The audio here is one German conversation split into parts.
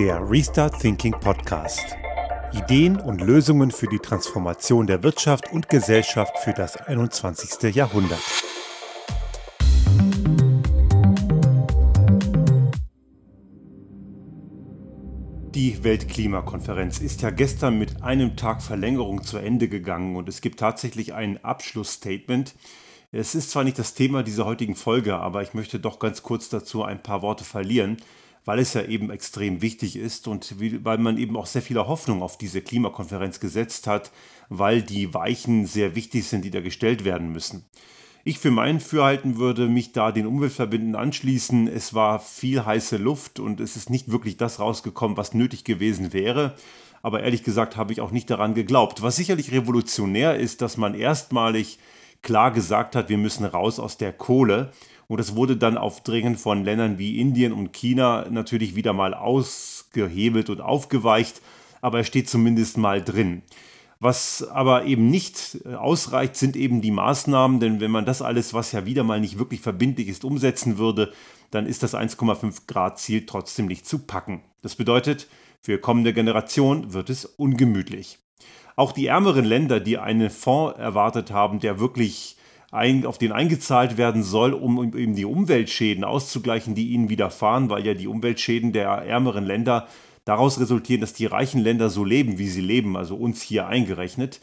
Der Restart Thinking Podcast. Ideen und Lösungen für die Transformation der Wirtschaft und Gesellschaft für das 21. Jahrhundert. Die Weltklimakonferenz ist ja gestern mit einem Tag Verlängerung zu Ende gegangen und es gibt tatsächlich ein Abschlussstatement. Es ist zwar nicht das Thema dieser heutigen Folge, aber ich möchte doch ganz kurz dazu ein paar Worte verlieren weil es ja eben extrem wichtig ist und weil man eben auch sehr viele Hoffnung auf diese Klimakonferenz gesetzt hat, weil die Weichen sehr wichtig sind, die da gestellt werden müssen. Ich für mein Fürhalten würde mich da den Umweltverbänden anschließen. Es war viel heiße Luft und es ist nicht wirklich das rausgekommen, was nötig gewesen wäre. Aber ehrlich gesagt habe ich auch nicht daran geglaubt. Was sicherlich revolutionär ist, dass man erstmalig klar gesagt hat, wir müssen raus aus der Kohle. Und das wurde dann auf Drängen von Ländern wie Indien und China natürlich wieder mal ausgehebelt und aufgeweicht, aber er steht zumindest mal drin. Was aber eben nicht äh, ausreicht, sind eben die Maßnahmen, denn wenn man das alles, was ja wieder mal nicht wirklich verbindlich ist, umsetzen würde, dann ist das 1,5 Grad Ziel trotzdem nicht zu packen. Das bedeutet, für kommende Generationen wird es ungemütlich. Auch die ärmeren Länder, die einen Fonds erwartet haben, der wirklich ein, auf den eingezahlt werden soll, um eben die Umweltschäden auszugleichen, die ihnen widerfahren, weil ja die Umweltschäden der ärmeren Länder daraus resultieren, dass die reichen Länder so leben, wie sie leben, also uns hier eingerechnet.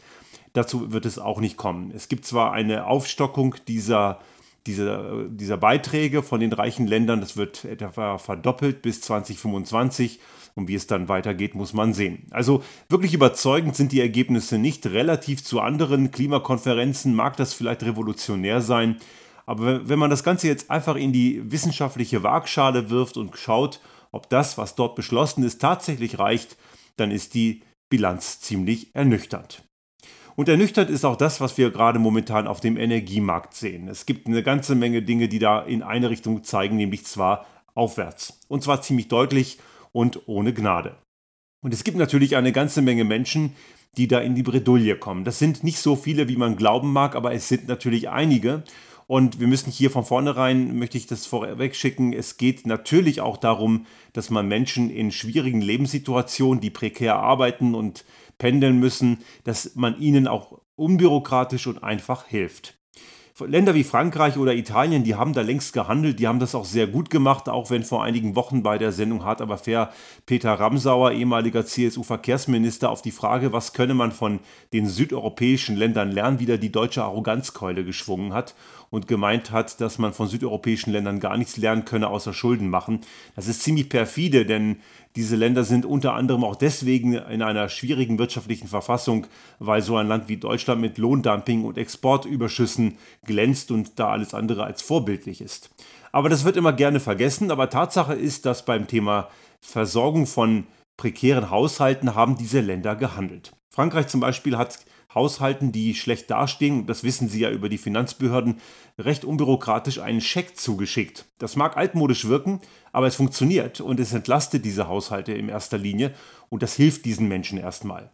Dazu wird es auch nicht kommen. Es gibt zwar eine Aufstockung dieser, dieser, dieser Beiträge von den reichen Ländern, das wird etwa verdoppelt bis 2025 und wie es dann weitergeht, muss man sehen. Also wirklich überzeugend sind die Ergebnisse nicht. Relativ zu anderen Klimakonferenzen mag das vielleicht revolutionär sein. Aber wenn man das Ganze jetzt einfach in die wissenschaftliche Waagschale wirft und schaut, ob das, was dort beschlossen ist, tatsächlich reicht, dann ist die Bilanz ziemlich ernüchternd. Und ernüchternd ist auch das, was wir gerade momentan auf dem Energiemarkt sehen. Es gibt eine ganze Menge Dinge, die da in eine Richtung zeigen, nämlich zwar aufwärts. Und zwar ziemlich deutlich und ohne Gnade. Und es gibt natürlich eine ganze Menge Menschen, die da in die Bredouille kommen. Das sind nicht so viele, wie man glauben mag, aber es sind natürlich einige. Und wir müssen hier von vornherein, möchte ich das vorweg schicken, es geht natürlich auch darum, dass man Menschen in schwierigen Lebenssituationen, die prekär arbeiten und pendeln müssen, dass man ihnen auch unbürokratisch und einfach hilft. Länder wie Frankreich oder Italien, die haben da längst gehandelt, die haben das auch sehr gut gemacht, auch wenn vor einigen Wochen bei der Sendung Hart aber fair Peter Ramsauer, ehemaliger CSU-Verkehrsminister, auf die Frage, was könne man von den südeuropäischen Ländern lernen, wieder die deutsche Arroganzkeule geschwungen hat und gemeint hat, dass man von südeuropäischen Ländern gar nichts lernen könne, außer Schulden machen. Das ist ziemlich perfide, denn diese Länder sind unter anderem auch deswegen in einer schwierigen wirtschaftlichen Verfassung, weil so ein Land wie Deutschland mit Lohndumping und Exportüberschüssen glänzt und da alles andere als vorbildlich ist. Aber das wird immer gerne vergessen. Aber Tatsache ist, dass beim Thema Versorgung von prekären Haushalten haben diese Länder gehandelt. Frankreich zum Beispiel hat Haushalten, die schlecht dastehen, das wissen Sie ja über die Finanzbehörden, recht unbürokratisch einen Scheck zugeschickt. Das mag altmodisch wirken, aber es funktioniert und es entlastet diese Haushalte in erster Linie und das hilft diesen Menschen erstmal.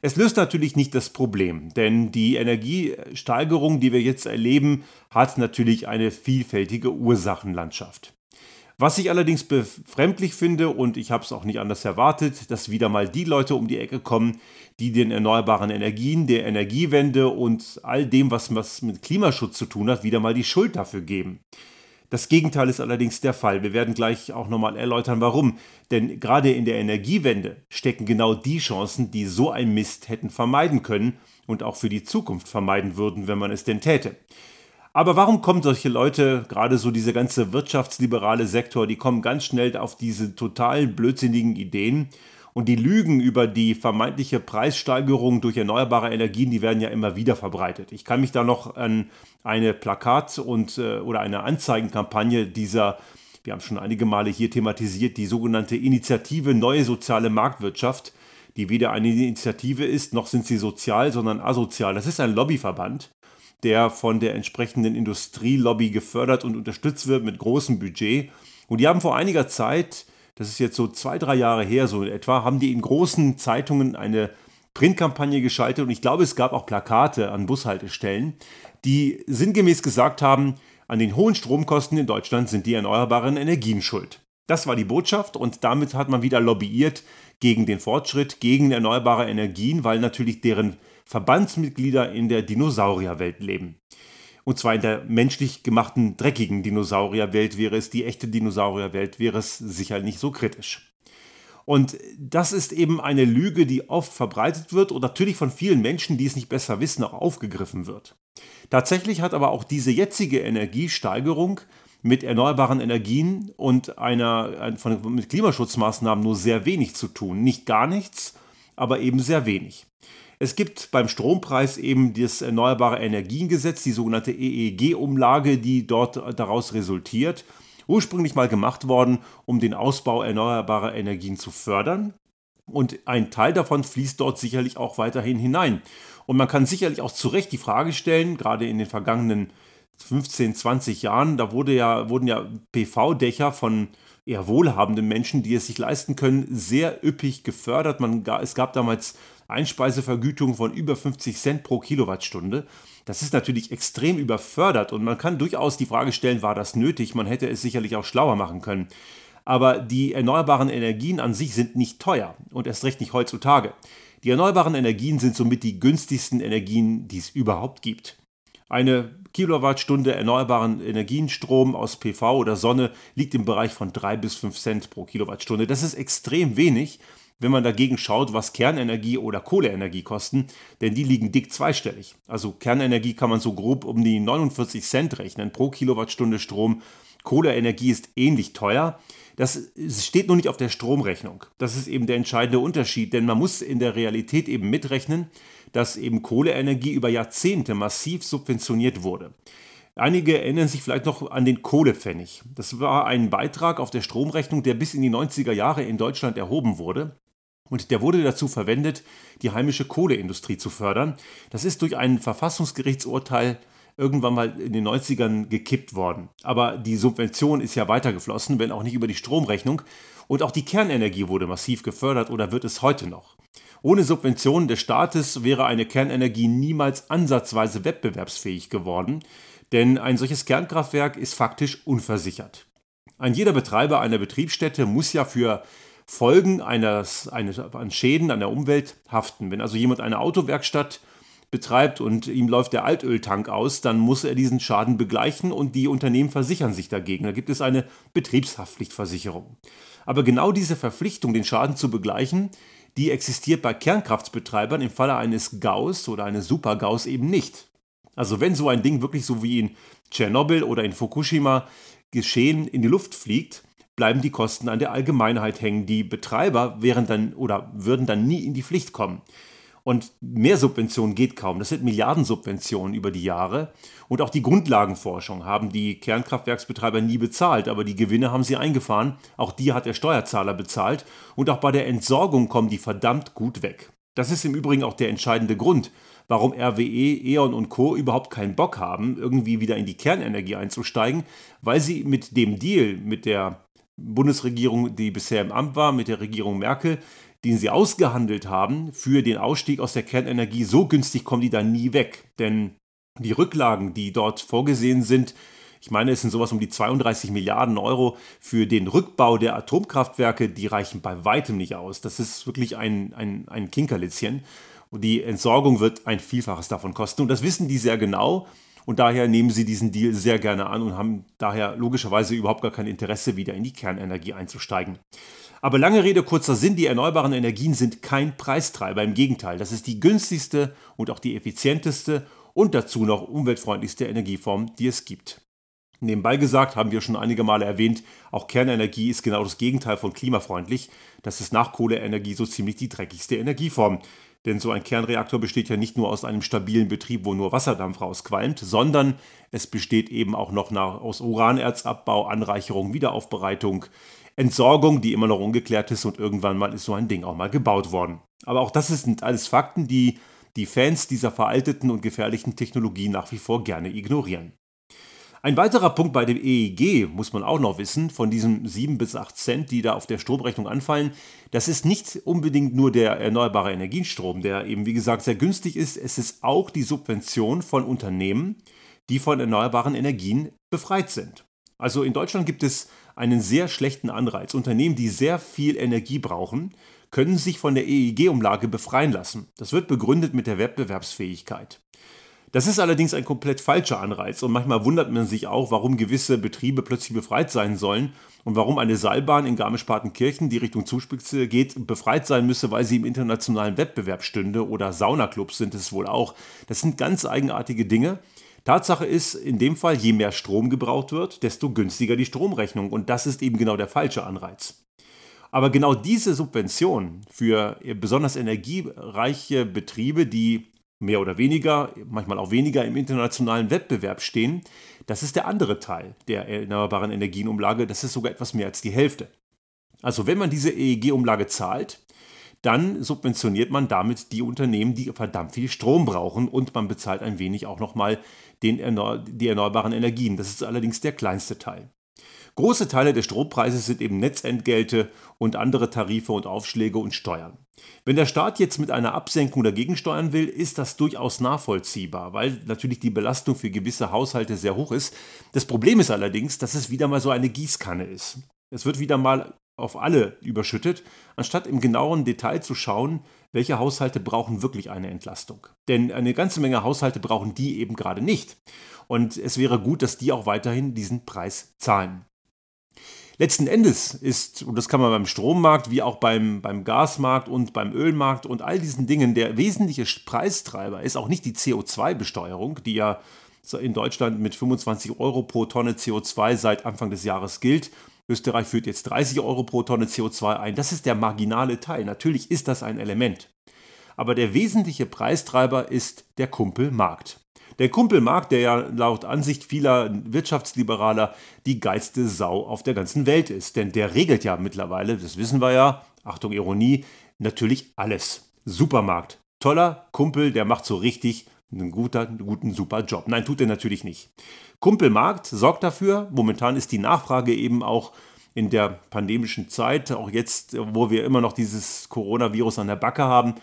Es löst natürlich nicht das Problem, denn die Energiesteigerung, die wir jetzt erleben, hat natürlich eine vielfältige Ursachenlandschaft. Was ich allerdings befremdlich finde, und ich habe es auch nicht anders erwartet, dass wieder mal die Leute um die Ecke kommen, die den erneuerbaren Energien, der Energiewende und all dem, was, was mit Klimaschutz zu tun hat, wieder mal die Schuld dafür geben. Das Gegenteil ist allerdings der Fall. Wir werden gleich auch nochmal erläutern, warum. Denn gerade in der Energiewende stecken genau die Chancen, die so ein Mist hätten vermeiden können und auch für die Zukunft vermeiden würden, wenn man es denn täte. Aber warum kommen solche Leute, gerade so dieser ganze wirtschaftsliberale Sektor, die kommen ganz schnell auf diese total blödsinnigen Ideen und die Lügen über die vermeintliche Preissteigerung durch erneuerbare Energien, die werden ja immer wieder verbreitet. Ich kann mich da noch an eine Plakat- und äh, oder eine Anzeigenkampagne dieser wir haben schon einige Male hier thematisiert, die sogenannte Initiative Neue Soziale Marktwirtschaft, die weder eine Initiative ist, noch sind sie sozial, sondern asozial. Das ist ein Lobbyverband, der von der entsprechenden Industrielobby gefördert und unterstützt wird mit großem Budget. Und die haben vor einiger Zeit, das ist jetzt so zwei, drei Jahre her so in etwa, haben die in großen Zeitungen eine Printkampagne geschaltet und ich glaube, es gab auch Plakate an Bushaltestellen, die sinngemäß gesagt haben, an den hohen Stromkosten in Deutschland sind die erneuerbaren Energien schuld. Das war die Botschaft und damit hat man wieder lobbyiert gegen den Fortschritt, gegen erneuerbare Energien, weil natürlich deren Verbandsmitglieder in der Dinosaurierwelt leben. Und zwar in der menschlich gemachten, dreckigen Dinosaurierwelt wäre es, die echte Dinosaurierwelt wäre es sicher nicht so kritisch. Und das ist eben eine Lüge, die oft verbreitet wird und natürlich von vielen Menschen, die es nicht besser wissen, auch aufgegriffen wird. Tatsächlich hat aber auch diese jetzige Energiesteigerung mit erneuerbaren Energien und einer, von, mit Klimaschutzmaßnahmen nur sehr wenig zu tun. Nicht gar nichts, aber eben sehr wenig. Es gibt beim Strompreis eben das Erneuerbare Energiengesetz, die sogenannte EEG-Umlage, die dort daraus resultiert. Ursprünglich mal gemacht worden, um den Ausbau erneuerbarer Energien zu fördern. Und ein Teil davon fließt dort sicherlich auch weiterhin hinein. Und man kann sicherlich auch zu Recht die Frage stellen, gerade in den vergangenen 15, 20 Jahren, da wurde ja, wurden ja PV-Dächer von eher wohlhabenden Menschen, die es sich leisten können, sehr üppig gefördert. Man, es gab damals Einspeisevergütung von über 50 Cent pro Kilowattstunde. Das ist natürlich extrem überfördert und man kann durchaus die Frage stellen, war das nötig? Man hätte es sicherlich auch schlauer machen können. Aber die erneuerbaren Energien an sich sind nicht teuer und erst recht nicht heutzutage. Die erneuerbaren Energien sind somit die günstigsten Energien, die es überhaupt gibt. Eine Kilowattstunde erneuerbaren Energienstrom aus PV oder Sonne liegt im Bereich von 3 bis 5 Cent pro Kilowattstunde. Das ist extrem wenig, wenn man dagegen schaut, was Kernenergie oder Kohleenergie kosten, denn die liegen dick zweistellig. Also Kernenergie kann man so grob um die 49 Cent rechnen pro Kilowattstunde Strom. Kohleenergie ist ähnlich teuer. Das steht nur nicht auf der Stromrechnung. Das ist eben der entscheidende Unterschied, denn man muss in der Realität eben mitrechnen, dass eben Kohleenergie über Jahrzehnte massiv subventioniert wurde. Einige erinnern sich vielleicht noch an den Kohlepfennig. Das war ein Beitrag auf der Stromrechnung, der bis in die 90er Jahre in Deutschland erhoben wurde. Und der wurde dazu verwendet, die heimische Kohleindustrie zu fördern. Das ist durch ein Verfassungsgerichtsurteil irgendwann mal in den 90ern gekippt worden. Aber die Subvention ist ja weitergeflossen, wenn auch nicht über die Stromrechnung. Und auch die Kernenergie wurde massiv gefördert oder wird es heute noch. Ohne Subventionen des Staates wäre eine Kernenergie niemals ansatzweise wettbewerbsfähig geworden, denn ein solches Kernkraftwerk ist faktisch unversichert. Ein jeder Betreiber einer Betriebsstätte muss ja für Folgen eines, eines, an Schäden an der Umwelt haften. Wenn also jemand eine Autowerkstatt betreibt und ihm läuft der Altöltank aus, dann muss er diesen Schaden begleichen und die Unternehmen versichern sich dagegen. Da gibt es eine Betriebshaftpflichtversicherung. Aber genau diese Verpflichtung, den Schaden zu begleichen, die existiert bei Kernkraftbetreibern im Falle eines Gaus oder eines Supergaus eben nicht. Also wenn so ein Ding wirklich so wie in Tschernobyl oder in Fukushima geschehen in die Luft fliegt, bleiben die Kosten an der Allgemeinheit hängen. Die Betreiber wären dann oder würden dann nie in die Pflicht kommen. Und mehr Subventionen geht kaum. Das sind Milliardensubventionen über die Jahre. Und auch die Grundlagenforschung haben die Kernkraftwerksbetreiber nie bezahlt, aber die Gewinne haben sie eingefahren. Auch die hat der Steuerzahler bezahlt. Und auch bei der Entsorgung kommen die verdammt gut weg. Das ist im Übrigen auch der entscheidende Grund, warum RWE, E.ON und Co. überhaupt keinen Bock haben, irgendwie wieder in die Kernenergie einzusteigen, weil sie mit dem Deal mit der Bundesregierung, die bisher im Amt war, mit der Regierung Merkel, den sie ausgehandelt haben für den Ausstieg aus der Kernenergie, so günstig kommen die da nie weg. Denn die Rücklagen, die dort vorgesehen sind, ich meine, es sind sowas um die 32 Milliarden Euro für den Rückbau der Atomkraftwerke, die reichen bei weitem nicht aus. Das ist wirklich ein, ein, ein Kinkerlitzchen. Und die Entsorgung wird ein Vielfaches davon kosten. Und das wissen die sehr genau. Und daher nehmen sie diesen Deal sehr gerne an und haben daher logischerweise überhaupt gar kein Interesse, wieder in die Kernenergie einzusteigen. Aber lange Rede, kurzer Sinn, die erneuerbaren Energien sind kein Preistreiber. Im Gegenteil, das ist die günstigste und auch die effizienteste und dazu noch umweltfreundlichste Energieform, die es gibt. Nebenbei gesagt, haben wir schon einige Male erwähnt, auch Kernenergie ist genau das Gegenteil von klimafreundlich. Das ist nach Kohleenergie so ziemlich die dreckigste Energieform. Denn so ein Kernreaktor besteht ja nicht nur aus einem stabilen Betrieb, wo nur Wasserdampf rausqualmt, sondern es besteht eben auch noch aus Uranerzabbau, Anreicherung, Wiederaufbereitung, Entsorgung, die immer noch ungeklärt ist und irgendwann mal ist so ein Ding auch mal gebaut worden. Aber auch das sind alles Fakten, die die Fans dieser veralteten und gefährlichen Technologie nach wie vor gerne ignorieren. Ein weiterer Punkt bei dem EEG muss man auch noch wissen, von diesen 7 bis 8 Cent, die da auf der Stromrechnung anfallen, das ist nicht unbedingt nur der erneuerbare Energiestrom, der eben wie gesagt sehr günstig ist, es ist auch die Subvention von Unternehmen, die von erneuerbaren Energien befreit sind. Also in Deutschland gibt es einen sehr schlechten Anreiz. Unternehmen, die sehr viel Energie brauchen, können sich von der EEG-Umlage befreien lassen. Das wird begründet mit der Wettbewerbsfähigkeit. Das ist allerdings ein komplett falscher Anreiz und manchmal wundert man sich auch, warum gewisse Betriebe plötzlich befreit sein sollen und warum eine Seilbahn in Garmisch-Partenkirchen, die Richtung Zugspitze geht, befreit sein müsse, weil sie im internationalen Wettbewerb stünde oder Saunaclubs sind es wohl auch. Das sind ganz eigenartige Dinge. Tatsache ist in dem Fall, je mehr Strom gebraucht wird, desto günstiger die Stromrechnung und das ist eben genau der falsche Anreiz. Aber genau diese Subvention für besonders energiereiche Betriebe, die mehr oder weniger, manchmal auch weniger im internationalen Wettbewerb stehen, das ist der andere Teil der erneuerbaren Energienumlage, das ist sogar etwas mehr als die Hälfte. Also wenn man diese EEG-Umlage zahlt, dann subventioniert man damit die Unternehmen, die verdammt viel Strom brauchen und man bezahlt ein wenig auch nochmal die erneuerbaren Energien. Das ist allerdings der kleinste Teil. Große Teile des Strompreises sind eben Netzentgelte und andere Tarife und Aufschläge und Steuern. Wenn der Staat jetzt mit einer Absenkung dagegen steuern will, ist das durchaus nachvollziehbar, weil natürlich die Belastung für gewisse Haushalte sehr hoch ist. Das Problem ist allerdings, dass es wieder mal so eine Gießkanne ist. Es wird wieder mal auf alle überschüttet, anstatt im genauen Detail zu schauen, welche Haushalte brauchen wirklich eine Entlastung. Denn eine ganze Menge Haushalte brauchen die eben gerade nicht. Und es wäre gut, dass die auch weiterhin diesen Preis zahlen. Letzten Endes ist, und das kann man beim Strommarkt wie auch beim, beim Gasmarkt und beim Ölmarkt und all diesen Dingen, der wesentliche Preistreiber ist auch nicht die CO2-Besteuerung, die ja in Deutschland mit 25 Euro pro Tonne CO2 seit Anfang des Jahres gilt. Österreich führt jetzt 30 Euro pro Tonne CO2 ein. Das ist der marginale Teil. Natürlich ist das ein Element. Aber der wesentliche Preistreiber ist der Kumpelmarkt. Der Kumpelmarkt, der ja laut Ansicht vieler Wirtschaftsliberaler die geilste Sau auf der ganzen Welt ist. Denn der regelt ja mittlerweile, das wissen wir ja, Achtung Ironie, natürlich alles. Supermarkt. Toller Kumpel, der macht so richtig einen guten, guten, super Job. Nein, tut er natürlich nicht. Kumpelmarkt sorgt dafür, momentan ist die Nachfrage eben auch in der pandemischen Zeit, auch jetzt, wo wir immer noch dieses Coronavirus an der Backe haben,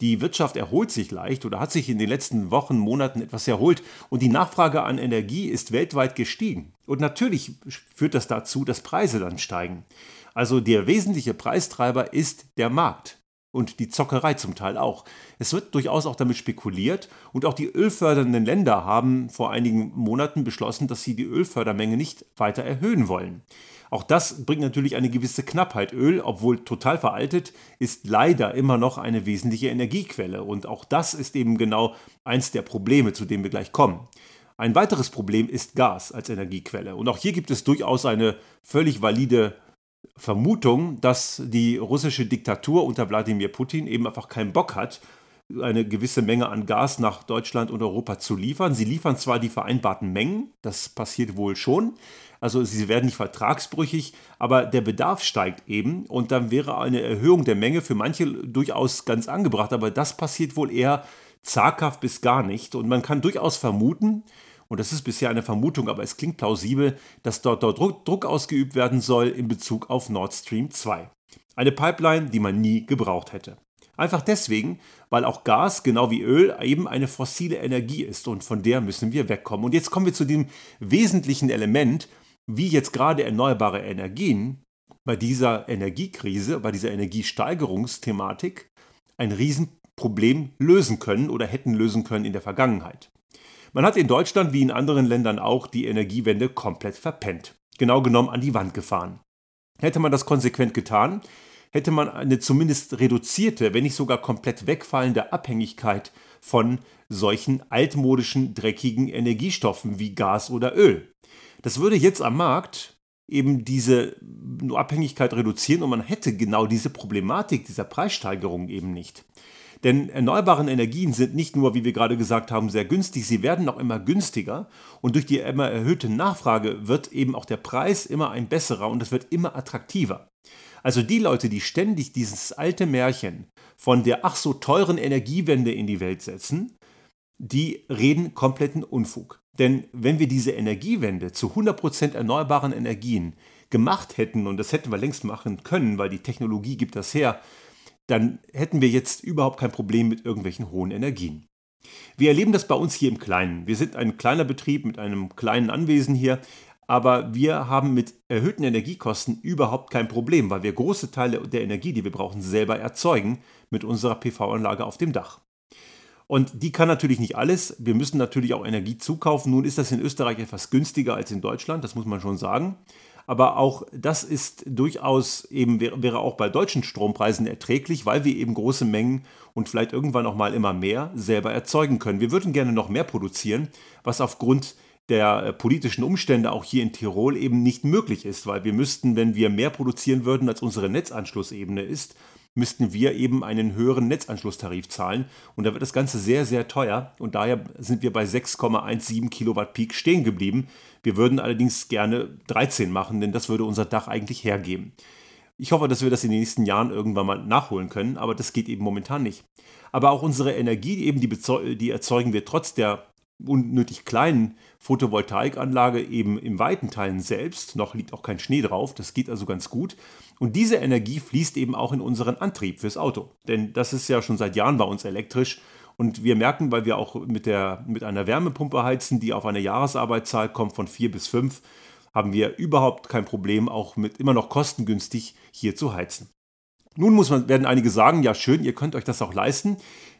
die Wirtschaft erholt sich leicht oder hat sich in den letzten Wochen, Monaten etwas erholt und die Nachfrage an Energie ist weltweit gestiegen. Und natürlich führt das dazu, dass Preise dann steigen. Also der wesentliche Preistreiber ist der Markt und die Zockerei zum Teil auch. Es wird durchaus auch damit spekuliert und auch die ölfördernden Länder haben vor einigen Monaten beschlossen, dass sie die Ölfördermenge nicht weiter erhöhen wollen. Auch das bringt natürlich eine gewisse Knappheit. Öl, obwohl total veraltet, ist leider immer noch eine wesentliche Energiequelle. Und auch das ist eben genau eins der Probleme, zu denen wir gleich kommen. Ein weiteres Problem ist Gas als Energiequelle. Und auch hier gibt es durchaus eine völlig valide Vermutung, dass die russische Diktatur unter Wladimir Putin eben einfach keinen Bock hat, eine gewisse Menge an Gas nach Deutschland und Europa zu liefern. Sie liefern zwar die vereinbarten Mengen, das passiert wohl schon, also sie werden nicht vertragsbrüchig, aber der Bedarf steigt eben und dann wäre eine Erhöhung der Menge für manche durchaus ganz angebracht, aber das passiert wohl eher zaghaft bis gar nicht und man kann durchaus vermuten, und das ist bisher eine Vermutung, aber es klingt plausibel, dass dort, dort Druck, Druck ausgeübt werden soll in Bezug auf Nord Stream 2. Eine Pipeline, die man nie gebraucht hätte. Einfach deswegen, weil auch Gas, genau wie Öl, eben eine fossile Energie ist und von der müssen wir wegkommen. Und jetzt kommen wir zu dem wesentlichen Element, wie jetzt gerade erneuerbare Energien bei dieser Energiekrise, bei dieser Energiesteigerungsthematik ein Riesenproblem lösen können oder hätten lösen können in der Vergangenheit. Man hat in Deutschland wie in anderen Ländern auch die Energiewende komplett verpennt, genau genommen an die Wand gefahren. Hätte man das konsequent getan, hätte man eine zumindest reduzierte, wenn nicht sogar komplett wegfallende Abhängigkeit von solchen altmodischen, dreckigen Energiestoffen wie Gas oder Öl. Das würde jetzt am Markt eben diese Abhängigkeit reduzieren und man hätte genau diese Problematik dieser Preissteigerung eben nicht. Denn erneuerbare Energien sind nicht nur, wie wir gerade gesagt haben, sehr günstig, sie werden auch immer günstiger und durch die immer erhöhte Nachfrage wird eben auch der Preis immer ein besserer und es wird immer attraktiver. Also die Leute, die ständig dieses alte Märchen von der ach so teuren Energiewende in die Welt setzen, die reden kompletten Unfug. Denn wenn wir diese Energiewende zu 100% erneuerbaren Energien gemacht hätten, und das hätten wir längst machen können, weil die Technologie gibt das her, dann hätten wir jetzt überhaupt kein Problem mit irgendwelchen hohen Energien. Wir erleben das bei uns hier im Kleinen. Wir sind ein kleiner Betrieb mit einem kleinen Anwesen hier, Aber wir haben mit erhöhten Energiekosten überhaupt kein Problem, weil wir große Teile der Energie, die wir brauchen, selber erzeugen mit unserer PV-Anlage auf dem Dach. Und die kann natürlich nicht alles. Wir müssen natürlich auch Energie zukaufen. Nun ist das in Österreich etwas günstiger als in Deutschland, das muss man schon sagen. Aber auch das ist durchaus eben, wäre auch bei deutschen Strompreisen erträglich, weil wir eben große Mengen und vielleicht irgendwann auch mal immer mehr selber erzeugen können. Wir würden gerne noch mehr produzieren, was aufgrund der äh, politischen Umstände auch hier in Tirol eben nicht möglich ist, weil wir müssten, wenn wir mehr produzieren würden, als unsere Netzanschlussebene ist, müssten wir eben einen höheren Netzanschlusstarif zahlen. Und da wird das Ganze sehr, sehr teuer. Und daher sind wir bei 6,17 Kilowatt Peak stehen geblieben. Wir würden allerdings gerne 13 machen, denn das würde unser Dach eigentlich hergeben. Ich hoffe, dass wir das in den nächsten Jahren irgendwann mal nachholen können, aber das geht eben momentan nicht. Aber auch unsere Energie, eben die, die erzeugen wir trotz der unnötig kleinen Photovoltaikanlage eben in weiten Teilen selbst. Noch liegt auch kein Schnee drauf, das geht also ganz gut. Und diese Energie fließt eben auch in unseren Antrieb fürs Auto. Denn das ist ja schon seit Jahren bei uns elektrisch. Und wir merken, weil wir auch mit, der, mit einer Wärmepumpe heizen, die auf eine Jahresarbeitszahl kommt von vier bis fünf, haben wir überhaupt kein Problem, auch mit immer noch kostengünstig hier zu heizen. Nun muss man, werden einige sagen, ja schön, ihr könnt euch das auch leisten.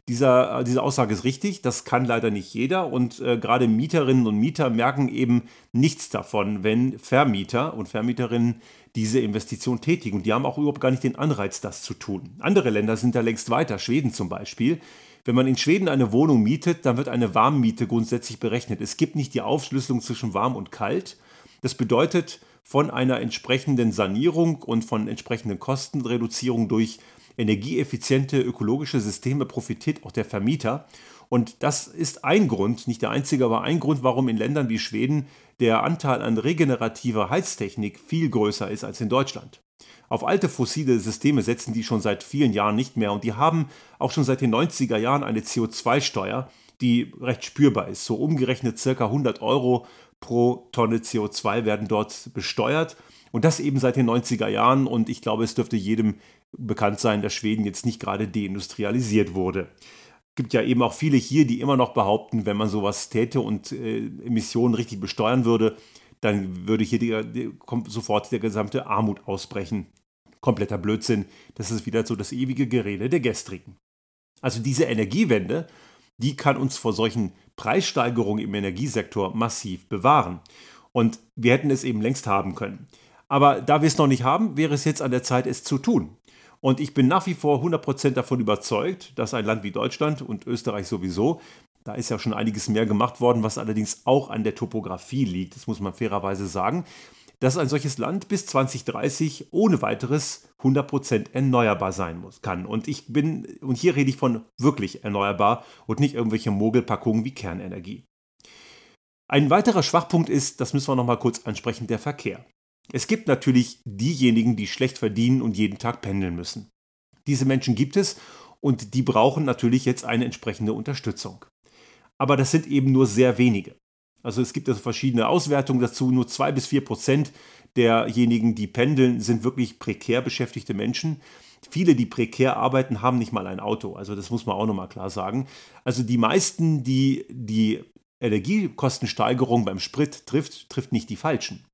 Dieser, äh, diese Aussage ist richtig, das kann leider nicht jeder und äh, gerade Mieterinnen und Mieter merken eben nichts davon, wenn Vermieter und Vermieterinnen diese Investition tätigen. Und die haben auch überhaupt gar nicht den Anreiz, das zu tun. Andere Länder sind da längst weiter, Schweden zum Beispiel. Wenn man in Schweden eine Wohnung mietet, dann wird eine Warmmiete grundsätzlich berechnet. Es gibt nicht die Aufschlüsselung zwischen warm und kalt. Das bedeutet, von einer entsprechenden Sanierung und von entsprechenden Kostenreduzierung durch energieeffiziente ökologische Systeme profitiert auch der Vermieter. Und das ist ein Grund, nicht der einzige, aber ein Grund, warum in Ländern wie Schweden der Anteil an regenerativer Heiztechnik viel größer ist als in Deutschland. Auf alte fossile Systeme setzen die schon seit vielen Jahren nicht mehr und die haben auch schon seit den 90er Jahren eine CO2-Steuer, die recht spürbar ist. So umgerechnet circa 100 Euro pro Tonne CO2 werden dort besteuert und das eben seit den 90er Jahren und ich glaube, es dürfte jedem bekannt sein, dass Schweden jetzt nicht gerade deindustrialisiert wurde. Es gibt ja eben auch viele hier, die immer noch behaupten, wenn man sowas täte und äh, Emissionen richtig besteuern würde, dann würde hier die, die, sofort der gesamte Armut ausbrechen. Kompletter Blödsinn. Das ist wieder so das ewige Gerede der Gestrigen. Also diese Energiewende, die kann uns vor solchen Preissteigerungen im Energiesektor massiv bewahren. Und wir hätten es eben längst haben können. Aber da wir es noch nicht haben, wäre es jetzt an der Zeit, es zu tun. Und ich bin nach wie vor 100% davon überzeugt, dass ein Land wie Deutschland und Österreich sowieso, da ist ja schon einiges mehr gemacht worden, was allerdings auch an der Topografie liegt, das muss man fairerweise sagen, dass ein solches Land bis 2030 ohne weiteres 100% erneuerbar sein muss, kann. Und ich bin, und hier rede ich von wirklich erneuerbar und nicht irgendwelche Mogelpackungen wie Kernenergie. Ein weiterer Schwachpunkt ist, das müssen wir nochmal kurz ansprechen, der Verkehr. Es gibt natürlich diejenigen, die schlecht verdienen und jeden Tag pendeln müssen. Diese Menschen gibt es und die brauchen natürlich jetzt eine entsprechende Unterstützung. Aber das sind eben nur sehr wenige. Also es gibt also verschiedene Auswertungen dazu. Nur zwei bis vier Prozent derjenigen, die pendeln, sind wirklich prekär beschäftigte Menschen. Viele, die prekär arbeiten, haben nicht mal ein Auto. Also das muss man auch nochmal klar sagen. Also die meisten, die die Energiekostensteigerung beim Sprit trifft, trifft nicht die falschen.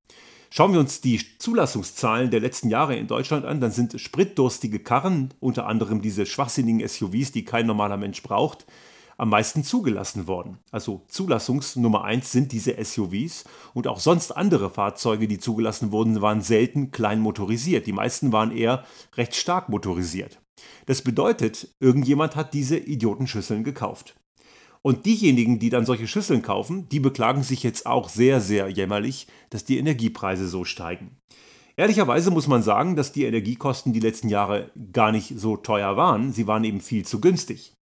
Schauen wir uns die Zulassungszahlen der letzten Jahre in Deutschland an, dann sind spritdurstige Karren, unter anderem diese schwachsinnigen SUVs, die kein normaler Mensch braucht, am meisten zugelassen worden. Also Zulassungsnummer 1 sind diese SUVs und auch sonst andere Fahrzeuge, die zugelassen wurden, waren selten klein motorisiert. Die meisten waren eher recht stark motorisiert. Das bedeutet, irgendjemand hat diese Idiotenschüsseln gekauft. Und diejenigen, die dann solche Schüsseln kaufen, die beklagen sich jetzt auch sehr, sehr jämmerlich, dass die Energiepreise so steigen. Ehrlicherweise muss man sagen, dass die Energiekosten die letzten Jahre gar nicht so teuer waren, sie waren eben viel zu günstig.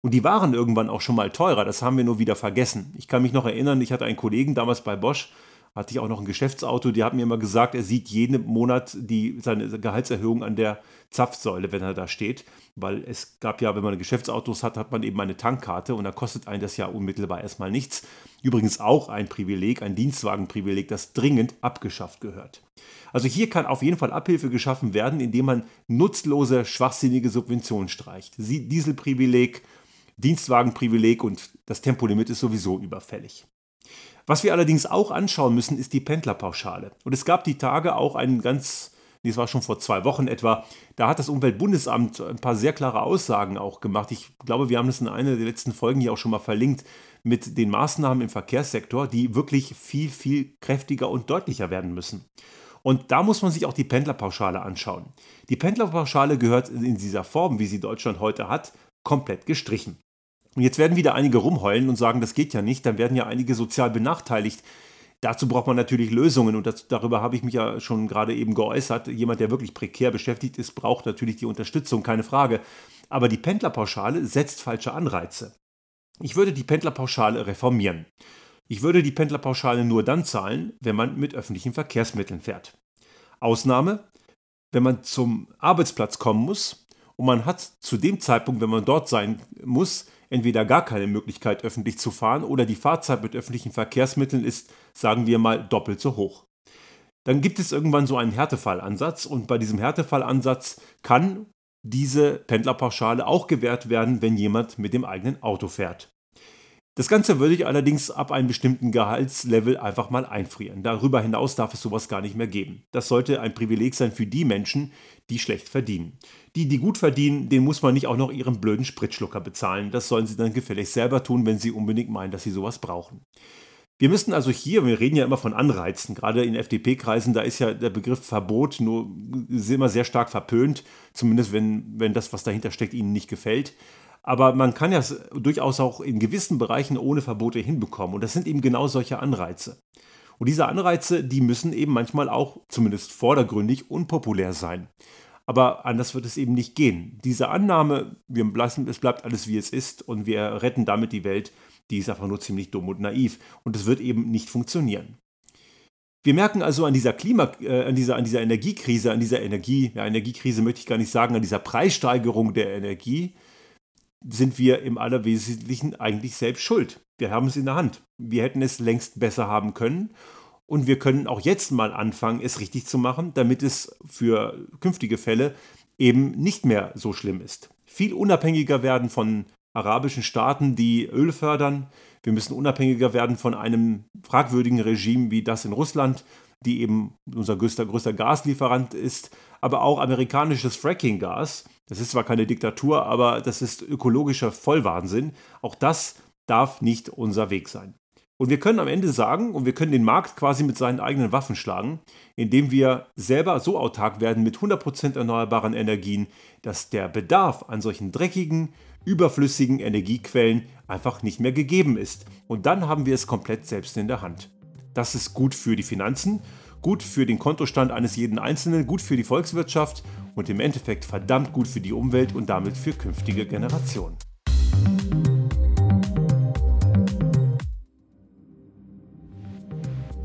Und die waren irgendwann auch schon mal teurer, das haben wir nur wieder vergessen. Ich kann mich noch erinnern, ich hatte einen Kollegen damals bei Bosch, hatte ich auch noch ein Geschäftsauto, die hat mir immer gesagt, er sieht jeden Monat die, seine Gehaltserhöhung an der Zapfsäule, wenn er da steht. Weil es gab ja, wenn man Geschäftsautos hat, hat man eben eine Tankkarte und da kostet einen das ja unmittelbar erstmal nichts. Übrigens auch ein Privileg, ein Dienstwagenprivileg, das dringend abgeschafft gehört. Also hier kann auf jeden Fall Abhilfe geschaffen werden, indem man nutzlose, schwachsinnige Subventionen streicht. Dieselprivileg, Dienstwagenprivileg und das Tempolimit ist sowieso überfällig. Was wir allerdings auch anschauen müssen, ist die Pendlerpauschale. Und es gab die Tage auch einen ganz, das war schon vor zwei Wochen etwa, da hat das Umweltbundesamt ein paar sehr klare Aussagen auch gemacht. Ich glaube, wir haben das in einer der letzten Folgen hier auch schon mal verlinkt mit den Maßnahmen im Verkehrssektor, die wirklich viel, viel kräftiger und deutlicher werden müssen. Und da muss man sich auch die Pendlerpauschale anschauen. Die Pendlerpauschale gehört in dieser Form, wie sie Deutschland heute hat, komplett gestrichen. Und jetzt werden wieder einige rumheulen und sagen, das geht ja nicht, dann werden ja einige sozial benachteiligt. Dazu braucht man natürlich Lösungen und das, darüber habe ich mich ja schon gerade eben geäußert. Jemand, der wirklich prekär beschäftigt ist, braucht natürlich die Unterstützung, keine Frage. Aber die Pendlerpauschale setzt falsche Anreize. Ich würde die Pendlerpauschale reformieren. Ich würde die Pendlerpauschale nur dann zahlen, wenn man mit öffentlichen Verkehrsmitteln fährt. Ausnahme, wenn man zum Arbeitsplatz kommen muss und man hat zu dem Zeitpunkt, wenn man dort sein muss, entweder gar keine Möglichkeit, öffentlich zu fahren oder die Fahrzeit mit öffentlichen Verkehrsmitteln ist, sagen wir mal, doppelt so hoch. Dann gibt es irgendwann so einen Härtefallansatz und bei diesem Härtefallansatz kann diese Pendlerpauschale auch gewährt werden, wenn jemand mit dem eigenen Auto fährt. Das Ganze würde ich allerdings ab einem bestimmten Gehaltslevel einfach mal einfrieren. Darüber hinaus darf es sowas gar nicht mehr geben. Das sollte ein Privileg sein für die Menschen, die schlecht verdienen. Die, die gut verdienen, denen muss man nicht auch noch ihren blöden Spritschlucker bezahlen. Das sollen sie dann gefälligst selber tun, wenn sie unbedingt meinen, dass sie sowas brauchen. Wir müssten also hier, wir reden ja immer von Anreizen, gerade in FDP-Kreisen, da ist ja der Begriff Verbot nur immer sehr stark verpönt, zumindest wenn, wenn das, was dahinter steckt, ihnen nicht gefällt. Aber man kann ja durchaus auch in gewissen Bereichen ohne Verbote hinbekommen. Und das sind eben genau solche Anreize. Und diese Anreize, die müssen eben manchmal auch, zumindest vordergründig, unpopulär sein. Aber anders wird es eben nicht gehen. Diese Annahme, wir lassen, es bleibt alles wie es ist und wir retten damit die Welt, die ist einfach nur ziemlich dumm und naiv. Und es wird eben nicht funktionieren. Wir merken also an dieser Klima, äh, an dieser, an dieser Energiekrise, an dieser Energie, ja, Energiekrise möchte ich gar nicht sagen, an dieser Preissteigerung der Energie, sind wir im Allerwesentlichen eigentlich selbst schuld. Wir haben es in der Hand. Wir hätten es längst besser haben können. Und wir können auch jetzt mal anfangen, es richtig zu machen, damit es für künftige Fälle eben nicht mehr so schlimm ist. Viel unabhängiger werden von arabischen Staaten, die Öl fördern. Wir müssen unabhängiger werden von einem fragwürdigen Regime wie das in Russland, die eben unser größter, größter Gaslieferant ist, aber auch amerikanisches Fracking-Gas. Das ist zwar keine Diktatur, aber das ist ökologischer Vollwahnsinn. Auch das darf nicht unser Weg sein. Und wir können am Ende sagen, und wir können den Markt quasi mit seinen eigenen Waffen schlagen, indem wir selber so autark werden mit 100% erneuerbaren Energien, dass der Bedarf an solchen dreckigen, überflüssigen Energiequellen einfach nicht mehr gegeben ist. Und dann haben wir es komplett selbst in der Hand. Das ist gut für die Finanzen, gut für den Kontostand eines jeden Einzelnen, gut für die Volkswirtschaft und im Endeffekt verdammt gut für die Umwelt und damit für künftige Generationen.